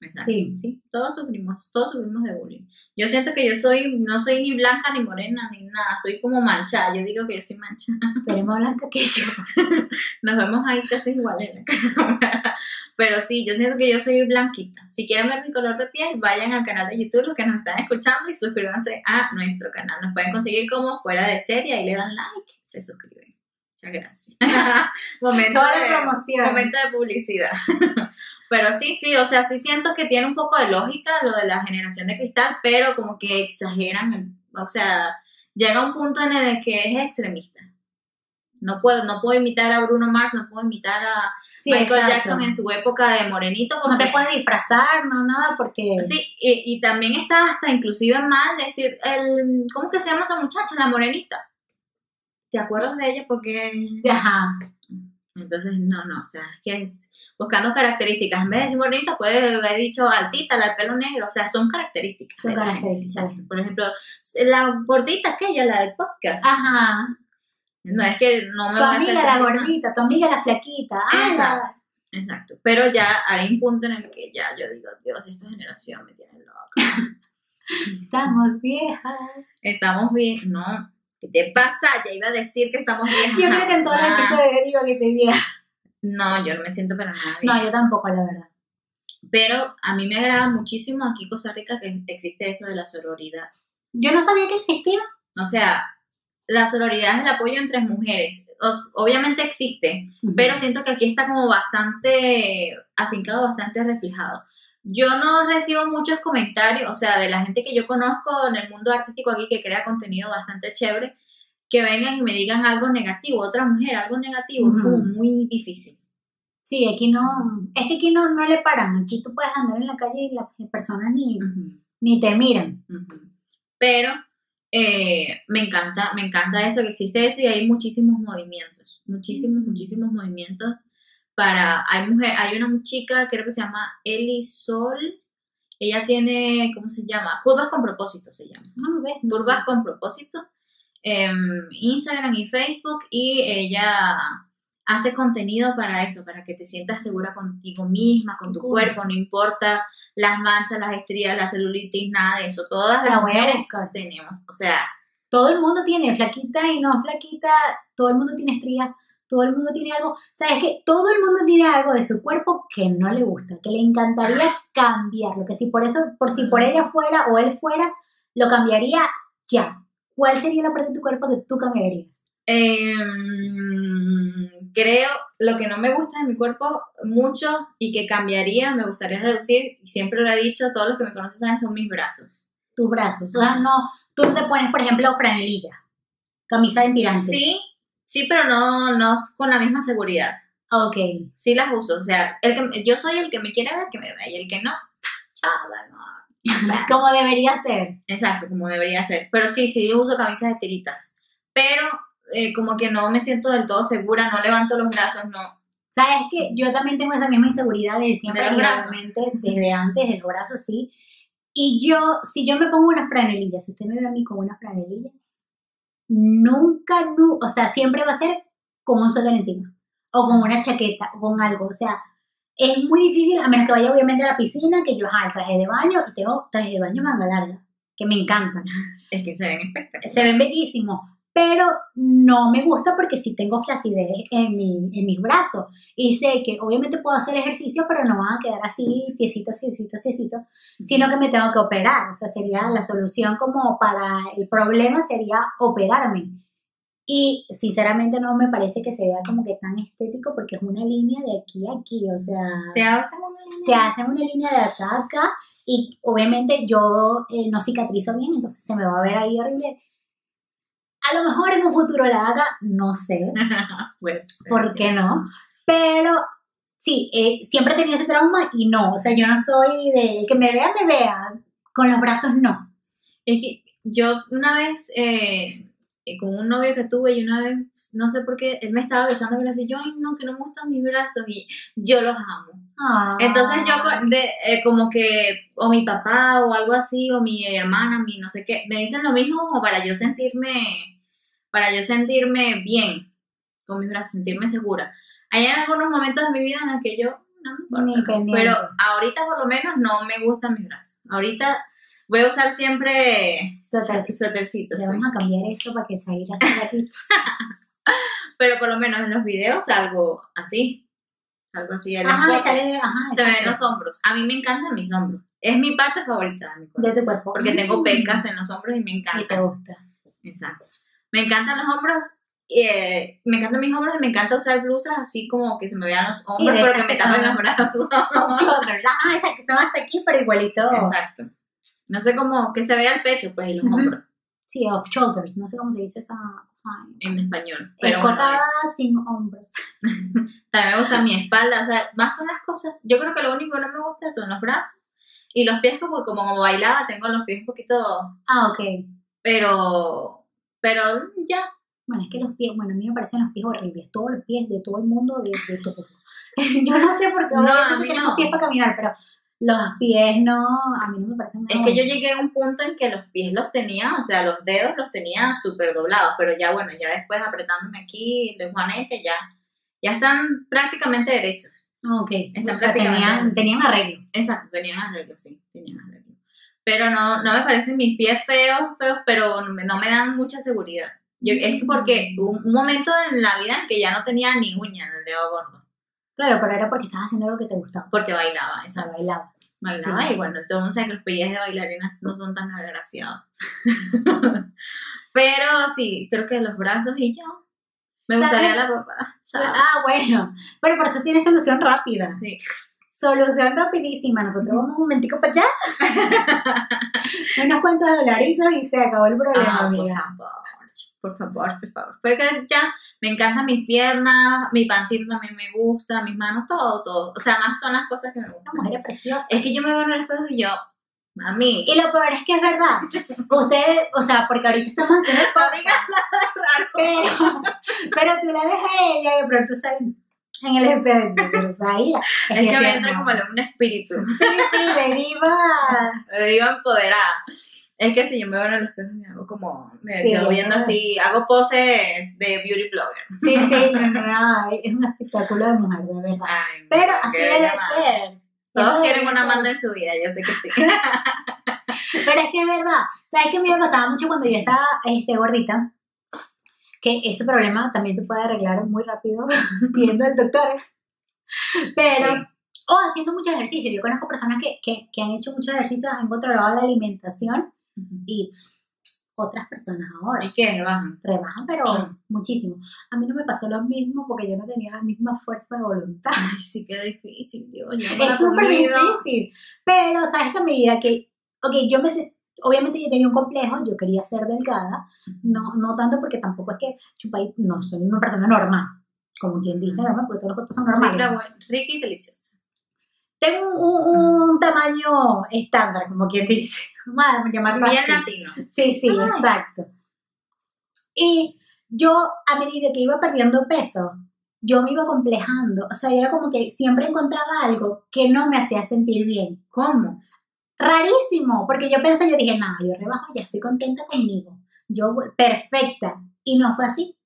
Exacto. Sí. Sí. todos sufrimos, todos sufrimos de bullying. Yo siento que yo soy, no soy ni blanca, ni morena, ni nada, soy como manchada, yo digo que yo soy manchada. Más blanca que yo. Nos vemos ahí casi iguales en la cámara. Pero sí, yo siento que yo soy blanquita. Si quieren ver mi color de piel, vayan al canal de YouTube, los que nos están escuchando, y suscríbanse a nuestro canal. Nos pueden conseguir como fuera de serie, ahí le dan like, se suscriben. Muchas gracias. momento, Toda de, promoción. momento de publicidad. Pero sí, sí, o sea, sí siento que tiene un poco de lógica lo de la generación de cristal, pero como que exageran, el- o sea, llega un punto en el que es extremista. No puedo, no puedo imitar a Bruno Mars, no puedo imitar a Sí, Michael exacto. Jackson en su época de morenito. No te puedes disfrazar, no nada, porque... Sí, y, y también está hasta inclusive mal decir, el, ¿cómo que se llama esa muchacha? La morenita. ¿Te acuerdas de ella? Porque... Ajá. Entonces, no, no, o sea, es que es buscando características. En vez de decir morenita, puede haber dicho altita, la de pelo negro, o sea, son características. Son características. Por ejemplo, la gordita aquella, la del podcast. Ajá. No es que no me Tu voy a hacer la gordita, tu amiga la flaquita. Ah, la- Exacto. Pero ya hay un punto en el que ya yo digo, Dios, esta generación me tiene loca. Estamos viejas. Estamos bien, no. ¿Qué te pasa? Ya iba a decir que estamos bien. Yo creo que en todas las Ah, episodios digo que estoy vieja. No, yo no me siento para nada bien. No, yo tampoco, la verdad. Pero a mí me agrada muchísimo aquí en Costa Rica que existe eso de la sororidad. Yo no sabía que existía. O sea, la sororidad es el apoyo entre mujeres. Obviamente existe, pero siento que aquí está como bastante afincado, bastante reflejado. Yo no recibo muchos comentarios, o sea, de la gente que yo conozco en el mundo artístico aquí que crea contenido bastante chévere, que vengan y me digan algo negativo, otra mujer, algo negativo, es como muy difícil. Sí, aquí no, es que aquí no, no le paran. Aquí tú puedes andar en la calle y las personas ni, ni te miran. Pero eh, me encanta, me encanta eso, que existe eso y hay muchísimos movimientos, muchísimos, muchísimos movimientos para, hay mujer, hay una chica, creo que se llama Eli Sol, ella tiene, ¿cómo se llama? Curvas con propósito se llama. No, ¿ves? Curvas con propósito, en Instagram y Facebook y ella hace contenido para eso, para que te sientas segura contigo misma, con tu Cool. cuerpo, no importa las manchas, las estrías, la celulitis, nada de eso. Todas La las mujeres tenemos, o sea, Todo el mundo tiene flaquita y no flaquita, todo el mundo tiene estrías, todo el mundo tiene algo. ¿Sabes que Todo el mundo tiene algo de su cuerpo que no le gusta, que le encantaría cambiarlo, que si por eso, por si por ella fuera o él fuera, lo cambiaría ya. ¿Cuál sería la parte de tu cuerpo que tú cambiarías? em, creo lo que no me gusta de mi cuerpo mucho y que cambiaría, me gustaría reducir, y siempre lo he dicho, todos los que me conocen saben, son mis brazos. Tus brazos. O sea, no, tú te pones, por ejemplo, franelilla, camisa de tirantes. Sí, sí, pero no, no con la misma seguridad. Ok. Sí las uso, o sea, el que, yo soy el que me quiere ver, que me vea, y el que no, chaval, no. Como debería ser. Exacto, como debería ser. Pero sí, sí, yo uso camisas de tiritas. Pero eh, como que no me siento del todo segura, no levanto los brazos, no. ¿Sabes que Yo también tengo esa misma inseguridad de siempre, De realmente, desde antes, del brazo, sí. Y yo, si yo me pongo una franelilla, si usted me ve a mí con una franelilla, nunca, nu- o sea, siempre va a ser con un suéter encima, o con una chaqueta, o con algo, o sea, es muy difícil, a menos que vaya obviamente a la piscina, que yo, ajá, el traje de baño, y tengo traje de baño manga larga, que me encantan. Es que se ven espectaculares. se ven bellísimos, pero no me gusta porque sí tengo flacidez en, mi, en mis brazos y sé que obviamente puedo hacer ejercicio, pero no van a quedar así, tiesitos, tiesitos, tiesitos, sino que me tengo que operar, o sea, sería la solución como para el problema sería operarme. Y sinceramente no me parece que se vea como que tan estético porque es una línea de aquí a aquí, o sea Te hacen una línea. te hacen una línea de acá a acá y obviamente yo eh, no cicatrizo bien, entonces se me va a ver ahí horrible. A lo mejor en un futuro la haga, no sé, Pues, ¿por qué no? Pero sí, eh, siempre he tenido ese trauma y no, o sea, yo no soy de que me vea, me vea, con los brazos no. Es que yo una vez, eh, eh, con un novio que tuve, y una vez, no sé por qué, él me estaba besando el brazo y yo, ay, no, que no me gustan mis brazos, y yo los amo. Ah. Entonces yo de, eh, como que o mi papá o algo así o mi hermana, mi no sé qué, me dicen lo mismo como para yo sentirme para yo sentirme bien con mis brazos, sentirme segura. Hay algunos momentos de mi vida en los que yo no me importa, pero ahorita por lo menos no me gustan mis brazos. Ahorita voy a usar siempre Suétercito. suétercitos, Le vamos a cambiar eso para que salga así pero por lo menos en los videos salgo así, salgo así Ajá, escote. sale, ajá, Se ven los hombros. A mí me encantan mis hombros. Es mi parte favorita de mi cuerpo. de tu cuerpo. Porque tengo Mm. pecas en los hombros y me Y te encanta. gusta. Exacto. Me encantan los hombros. eh, me encantan mis hombros y me encanta usar blusas así como que se me vean los hombros, de pero esas que me tapen los brazos. Off shoulders. Ah, esa que son hasta aquí, pero igualito. Exacto. No sé cómo, que se vea el pecho, pues, y los Ujú. hombros Sí, off shoulders. No sé cómo se dice esa. Ay. en español. Pero Escotada es- sin hombros. también me gusta mi espalda, o sea, más son las cosas. Yo creo que lo único que no me gusta son los brazos y los pies, como, como, bailaba, tengo los pies un poquito, Ah, ok. pero, pero ya, Bueno, es que los pies, bueno, a mí me parecen los pies horribles. Todos los pies de todo el mundo, de, de todo. Yo no sé por qué No, a mí no. pies para caminar, pero los pies no, a mí no me parecen nada Es que yo llegué a un punto en que los pies los tenía, o sea, los dedos los tenía súper doblados, pero ya bueno, ya después apretándome aquí de Juanete, ya, ya están prácticamente derechos. Ah, ok. O sea, tenían, tenían arreglo. Exacto, tenían arreglo, sí, tenían arreglo. Pero no, no me parecen mis pies feos, feos, pero no me dan mucha seguridad. Yo, es que porque hubo un, un momento en la vida en que ya no tenía ni uña en el dedo gordo. Claro, pero era porque estabas haciendo algo que te gustaba. Porque bailaba, exacto. bailaba. Bailaba Sí. y bueno, que los pellejos de bailarinas no son tan agraciados. Pero sí, creo que los brazos y ya. Me ¿Sabes? gustaría la ropa. ¿sabes? Ah, bueno. Pero por eso tiene solución rápida. Sí. Solución rapidísima. Nosotros vamos un momentico para allá. Unos cuantos dolaritos y se acabó el problema, Ah, por amiga. Por favor, por favor. Porque ya me encantan mis piernas, mi pancito también me gusta, mis manos, todo, todo. O sea, más son las cosas que me Esta gustan. mujer es preciosa. Es que yo me veo en el espejo y yo, mami, Y lo peor es que es verdad. Ustedes, o sea, porque ahorita estamos haciendo el podcast, pero, pero tú la ves a ella y de pronto sale en el espejo y dices, pero Zaira, es que que sí me es entra como un espíritu. Sí, sí, de diva. Me digo empoderada. Es que si yo me veo en el espejo me hago como, me Sí, quedo viendo así, hago poses de beauty blogger. Sí, sí, no, es un espectáculo de mujer, de verdad. Ay, Pero así debe ser. Todos Eso quieren una. Amanda en su vida, yo sé que sí. Pero es que es verdad. ¿Sabes a mí me pasaba mucho cuando yo estaba este, gordita? Que ese problema también se puede arreglar muy rápido viendo al doctor. Pero, Sí. o haciendo mucho ejercicio. Yo conozco personas que, que, que han hecho mucho ejercicio, han controlado la alimentación y otras personas ahora ¿Y qué? Bajan. rebajan, pero Sí. muchísimo. A mí no me pasó lo mismo porque yo no tenía la misma fuerza de voluntad. Ay, sí, qué difícil, Dios. Es súper difícil. Pero, ¿sabes que a medida que, ok, yo me, obviamente yo tenía un complejo, yo quería ser delgada, no, no tanto porque tampoco es que chupay, no soy una persona normal, como quien dice normal, porque todos los cuerpos son normales. Rica y deliciosa. Tengo un, un- un tamaño estándar, como quien dice, vamos a llamarlo Bien así. latino. Sí, sí, Ay. exacto. Y yo, a medida que iba perdiendo peso, yo me iba complejando, o sea, era como que siempre encontraba algo que no me hacía sentir bien. ¿Cómo? rarísimo, porque yo pensé, yo dije, nada, yo rebajo, ya estoy contenta conmigo, yo perfecta, y no fue así.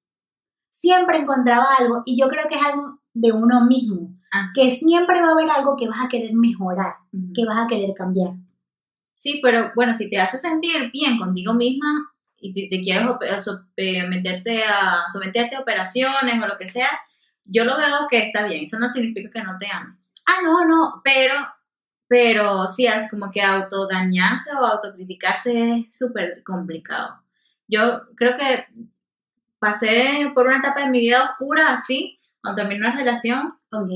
Siempre encontraba algo, y yo creo que es algo de uno mismo, Así. que siempre va a haber algo que vas a querer mejorar, Ujú. que vas a querer cambiar. Sí, pero bueno, si te hace sentir bien contigo misma y te, te quieres ope- so- eh, meterte a, someterte a operaciones o lo que sea, yo lo veo que está bien. Eso no significa que no te ames. Ah, no, no, Pero, pero sí, es como que autodañarse o autocriticarse es súper complicado. Yo creo que pasé por una etapa de mi vida oscura así, cuando terminé una relación, ok,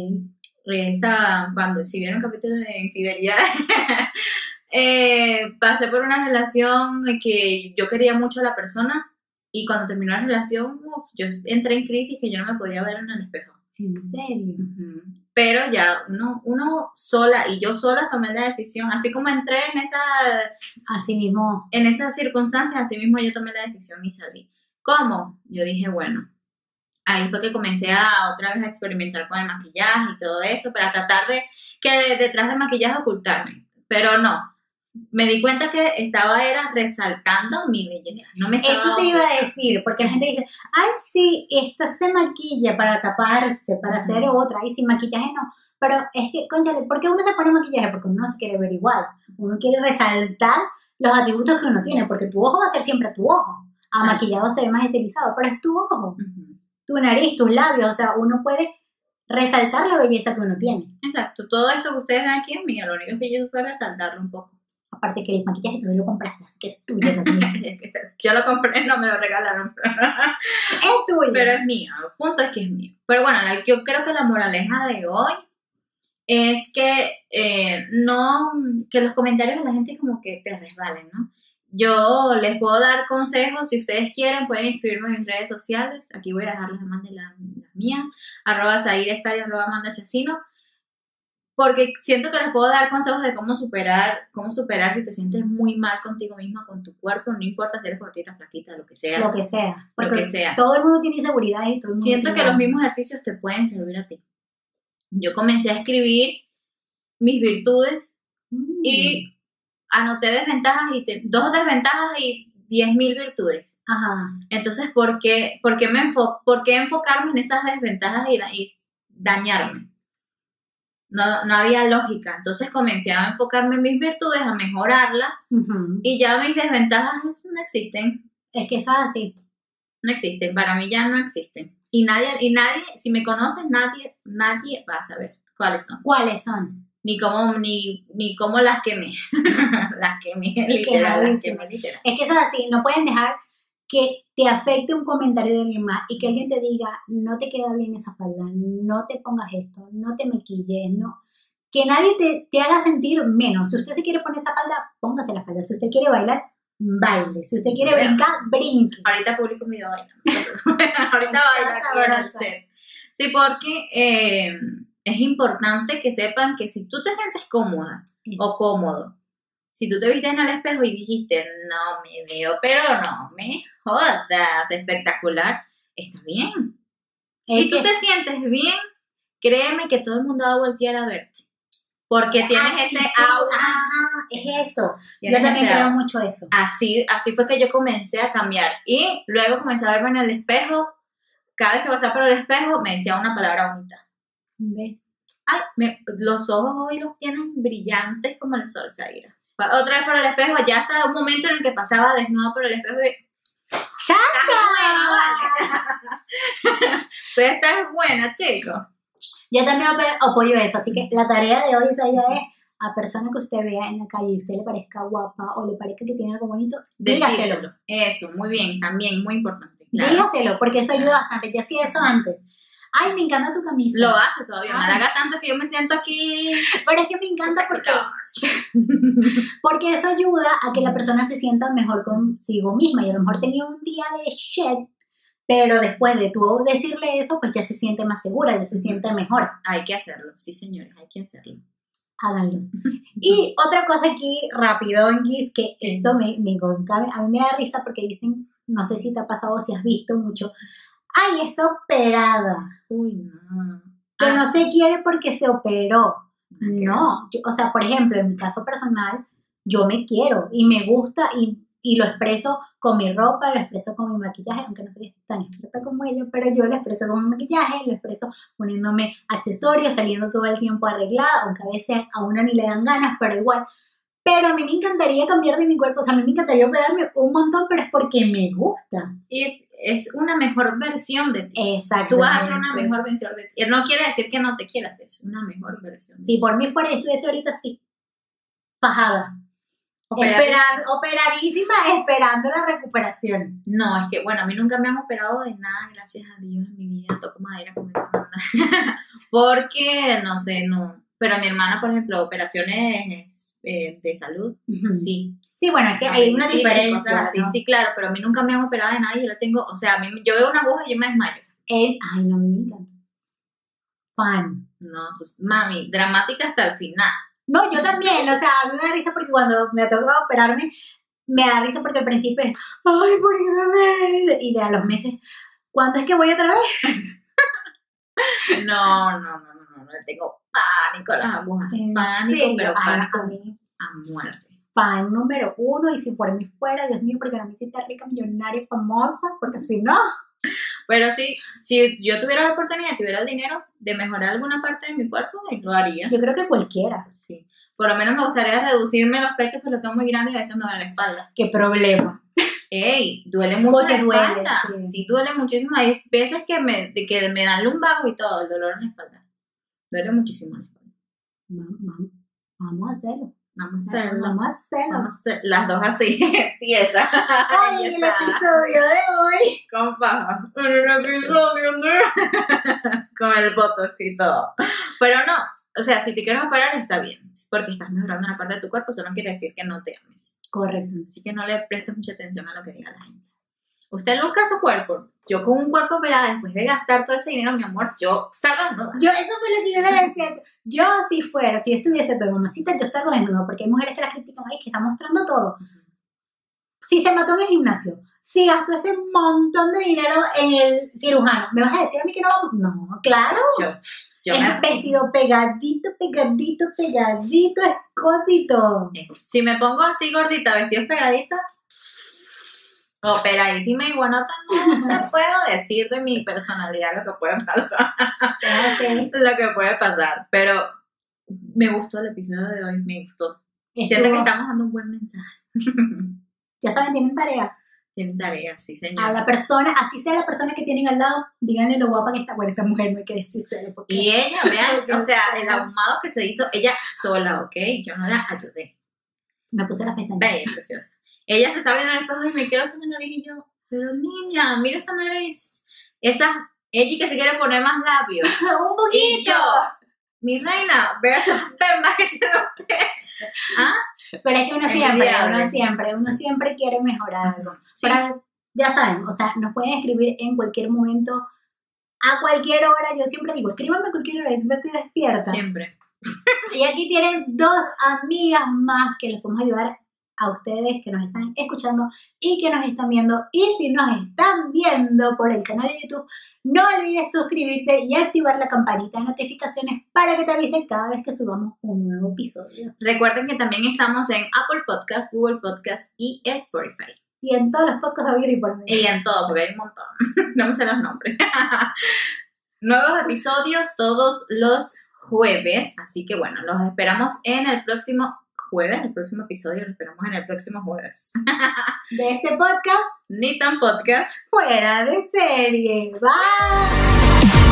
esta, cuando si vieron capítulo de infidelidad, eh, pasé por una relación que yo quería mucho a la persona y cuando terminó la relación, uf, yo entré en crisis que yo no me podía ver en el espejo. en serio. Pero ya uno, uno sola y yo sola tomé la decisión, así como entré en esa, Así mismo, en esas circunstancias, así mismo yo tomé la decisión y salí. ¿Cómo? Yo dije, bueno, ahí fue que comencé a otra vez a experimentar con el maquillaje y todo eso para tratar de que detrás del maquillaje ocultarme. Pero no, me di cuenta que estaba era resaltando mi belleza. No me eso te iba a decir, porque la gente dice, ay, sí, esta se maquilla para taparse, para hacer Ujú. otra, y sin maquillaje no. Pero es que, conchale, ¿por qué uno se pone maquillaje? Porque uno no se quiere ver igual. Uno quiere resaltar los atributos que uno tiene, porque tu ojo va a ser siempre tu ojo. A Sí. maquillado se ve más estilizado, pero es tu ojo. Tu nariz, tus labios, o sea, uno puede resaltar la belleza que uno tiene. Exacto, todo esto que ustedes ven aquí es mío, lo único que yo fue resaltarlo un poco. Aparte que el maquillaje tú lo compraste, así que es tuyo también. Yo lo compré, no me lo regalaron, es tuyo. pero es mío, el punto es que es mío. Pero bueno, yo creo que la moraleja de hoy es que eh, no, que los comentarios de la gente como que te resbalen, ¿no? Yo les puedo dar consejos, si ustedes quieren pueden escribirme en mis redes sociales, aquí voy a dejar las demás de las, las mías, arroba Estari, arroba Amanda Chacino, porque siento que les puedo dar consejos de cómo superar, cómo superar si te sientes muy mal contigo misma, con tu cuerpo, no importa si eres cortita, flaquita, lo que sea. lo que sea. Porque que sea. todo el mundo tiene inseguridad y todo el mundo Siento que los mismos ejercicios te pueden servir a ti. Yo comencé a escribir mis virtudes Mm. y anoté desventajas y te- dos desventajas y 10.000 virtudes. Ajá. Entonces, ¿por qué, por qué me enfo- por qué enfocarme en esas desventajas y, da- y dañarme? No, no había lógica. Entonces comencé a enfocarme en mis virtudes, a mejorarlas Ujú. y ya mis desventajas no existen. Es que eso es así. No existen. Para mí ya no existen. Y nadie, y nadie, si me conoces, nadie, nadie va a saber cuáles son. ¿Cuáles son? Ni cómo, ni, ni cómo las quemé. las quemé, literal, las quemé, literal. Es que eso es así, no pueden dejar que te afecte un comentario de alguien más y que alguien te diga, no te queda bien esa falda, no te pongas esto, no te maquilles, no. Que nadie te, te haga sentir menos. Si usted se quiere poner esa falda, póngase la falda. Si usted quiere bailar, baile. Si usted quiere Bueno. brincar, brinque. Ahorita publico un video bailando. Ahorita bailo aquí en el set. Sí, porque eh, es importante que sepan que si tú te sientes cómoda o cómodo, si tú te viste en el espejo y dijiste, no me veo, pero no me jodas, espectacular, está bien. Es Si tú te sientes bien, créeme que todo el mundo va a voltear a verte. Porque tienes Ah, ese sí, aura. Ah, es eso. Yo tienes también ese creo mucho eso. Así, así fue que yo comencé a cambiar. Y luego comencé a verme en el espejo. Cada vez que pasaba por el espejo me decía una palabra bonita. ¿Ves? Ay, me- los ojos hoy los tienen brillantes como el sol, Zaira. Otra vez por el espejo, ya hasta un momento en el que pasaba desnudo por el espejo y ¡Chacha! tú estás buena, chico. Yo también apo- apoyo eso, así que la tarea de hoy idea es a persona que usted vea en la calle y usted le parezca guapa o le parezca que tiene algo bonito, dígaselo. Eso, muy bien, también, muy importante. Claro. Dígaselo, porque eso ayuda bastante. Yo hacía eso antes. Ay, me encanta tu camisa. Lo hace todavía, me Ay. halaga tanto que yo me siento aquí. Pero es que me encanta porque, porque eso ayuda a que la persona se sienta mejor consigo misma. Y a lo mejor tenía un día de shit, pero después de tú decirle eso, pues ya se siente más segura, ya se siente mejor. Hay que hacerlo, sí señores, hay que hacerlo. Háganlos. Y otra cosa aquí, rápido, Guis, que esto me, me a mí me da risa porque dicen, no sé si te ha pasado si has visto mucho, ay, es operada, Uy, no. que Ah, no se quiere porque se operó. que No, yo- o sea, por ejemplo, en mi caso personal, yo me quiero y me gusta y, y lo expreso con mi ropa, lo expreso con mi maquillaje, aunque no soy tan experta como ellos, pero yo lo expreso con mi maquillaje, lo expreso poniéndome accesorios, saliendo todo el tiempo arreglada, aunque a veces a uno ni le dan ganas, pero igual. Pero a mí me encantaría cambiar de mi cuerpo, o sea, a mí me encantaría operarme un montón, pero es porque me gusta. Y es una mejor versión de ti. Exacto. Tú vas a hacer una mejor versión de ti. No quiere decir que no te quieras, es una mejor versión. Si por mí fuera, estuviese ahorita así, fajada. Operadísima. Esperar- operadísima, esperando la recuperación. No, es que, bueno, a mí nunca me han operado de nada, gracias a Dios, en mi vida. Toco madera como esa. Porque, no sé, no. Pero a mi hermana, por ejemplo, operaciones eh, de salud, sí. Sí, bueno, es que hay una Sí, diferencia. cosas así, ¿no? sí, claro, pero a mí nunca me han operado de nada y yo la tengo, o sea, a mí, yo veo una aguja y yo me desmayo. Él- ay, no, me encanta. Fan. No, entonces, mami, dramática hasta el final. No, yo también, o sea, a mí me da risa porque cuando me toca operarme, me da risa porque al principio es, ay, ¿por qué me ves? Y de a los meses, ¿cuándo es que voy otra vez? No, no, no, no, no, no, le tengo pánico a las agujas. ¿En Pánico, serio? pero pánico a mí, a muerte. fan número uno, y si por mí fuera, Dios mío, porque mí sí está rica, millonaria, famosa, porque si no, Pero sí, si yo tuviera la oportunidad, tuviera el dinero de mejorar alguna parte de mi cuerpo, lo haría. yo creo que cualquiera. Sí. Por lo menos me gustaría reducirme los pechos, que los tengo muy grandes y a veces me duele la espalda. ¿Qué problema? Ey, duele mucho Porque la duele, espalda. sí. Sí. duele muchísimo. Hay veces que me, que me dan lumbago y todo, el dolor en la espalda. Duele muchísimo la espalda. Vamos a hacerlo. Vamos a hacerlo. Vamos a hacerlo. Vamos a hacer las dos así, tiesas. Ay, el episodio de hoy. Con paja. En el episodio de... Con el botox y todo. Pero no, o sea, si te quieres operar está bien, porque estás mejorando una parte de tu cuerpo, eso no quiere decir que no te ames. Correcto. Así que no le prestes mucha atención a lo que diga la gente. Usted busca su cuerpo. Yo con un cuerpo operado, después de gastar todo ese dinero, mi amor, yo salgo desnuda. Yo, eso fue lo que yo le decía. Yo, si fuera, si yo estuviese tu mamacita, yo salgo desnudo, porque hay mujeres que la critican, ay, que está mostrando todo. Si se mató en el gimnasio, si gastó ese montón de dinero en el cirujano, ¿me vas a decir a mí que no vamos? No, claro. Yo, yo el me- vestido pegadito, pegadito, pegadito, escotito. Si me pongo así gordita, vestidos pegaditos, operadísima y buenota, no te puedo decir de mi personalidad lo que puede pasar. Fíjate, Lo que puede pasar. Pero me gustó el episodio de hoy, me gustó. Siento que estuvo- estamos dando un buen mensaje. Ya saben, tienen tarea. Tienen tarea, sí, A señor. la persona, así sea la persona que tienen al lado, díganle lo guapa que está. Bueno, esta mujer no hay que decírselo porque Y ella, vean, o sea, el ahumado que se hizo ella sola, ¿ok? Yo no la ayudé. me puse las pestañas. Bella, preciosa. Ella se está viendo en el espejo y me quiero hacer una nariz y yo, pero niña, mira esa nariz. Esa, ella que se quiere poner más labios. Un poquito. yo, mi reina, ve esas bembas que tiene usted. ¿Ah? Pero es que uno siempre, uno siempre, uno siempre quiere mejorar algo. Sí. Pero ya saben, o sea, nos pueden escribir en cualquier momento, a cualquier hora. Yo siempre digo, escríbanme a cualquier hora, siempre estoy despierta. Siempre. Y aquí tienen dos amigas más que les podemos ayudar a ustedes que nos están escuchando y que nos están viendo. Y si nos están viendo por el canal de YouTube, no olvides suscribirte y activar la campanita de notificaciones para que te avisen cada vez que subamos un nuevo episodio. Recuerden que también estamos en Apple Podcast, Google Podcast y Spotify. Y en todos los podcasts habidos y por. Y en todo, porque hay un montón. no me sé los nombres. Nuevos episodios todos los jueves. Así que bueno, los esperamos en el próximo jueves. El próximo episodio lo esperamos en el próximo jueves. De este podcast, Ni tan podcast. fuera de serie. Bye.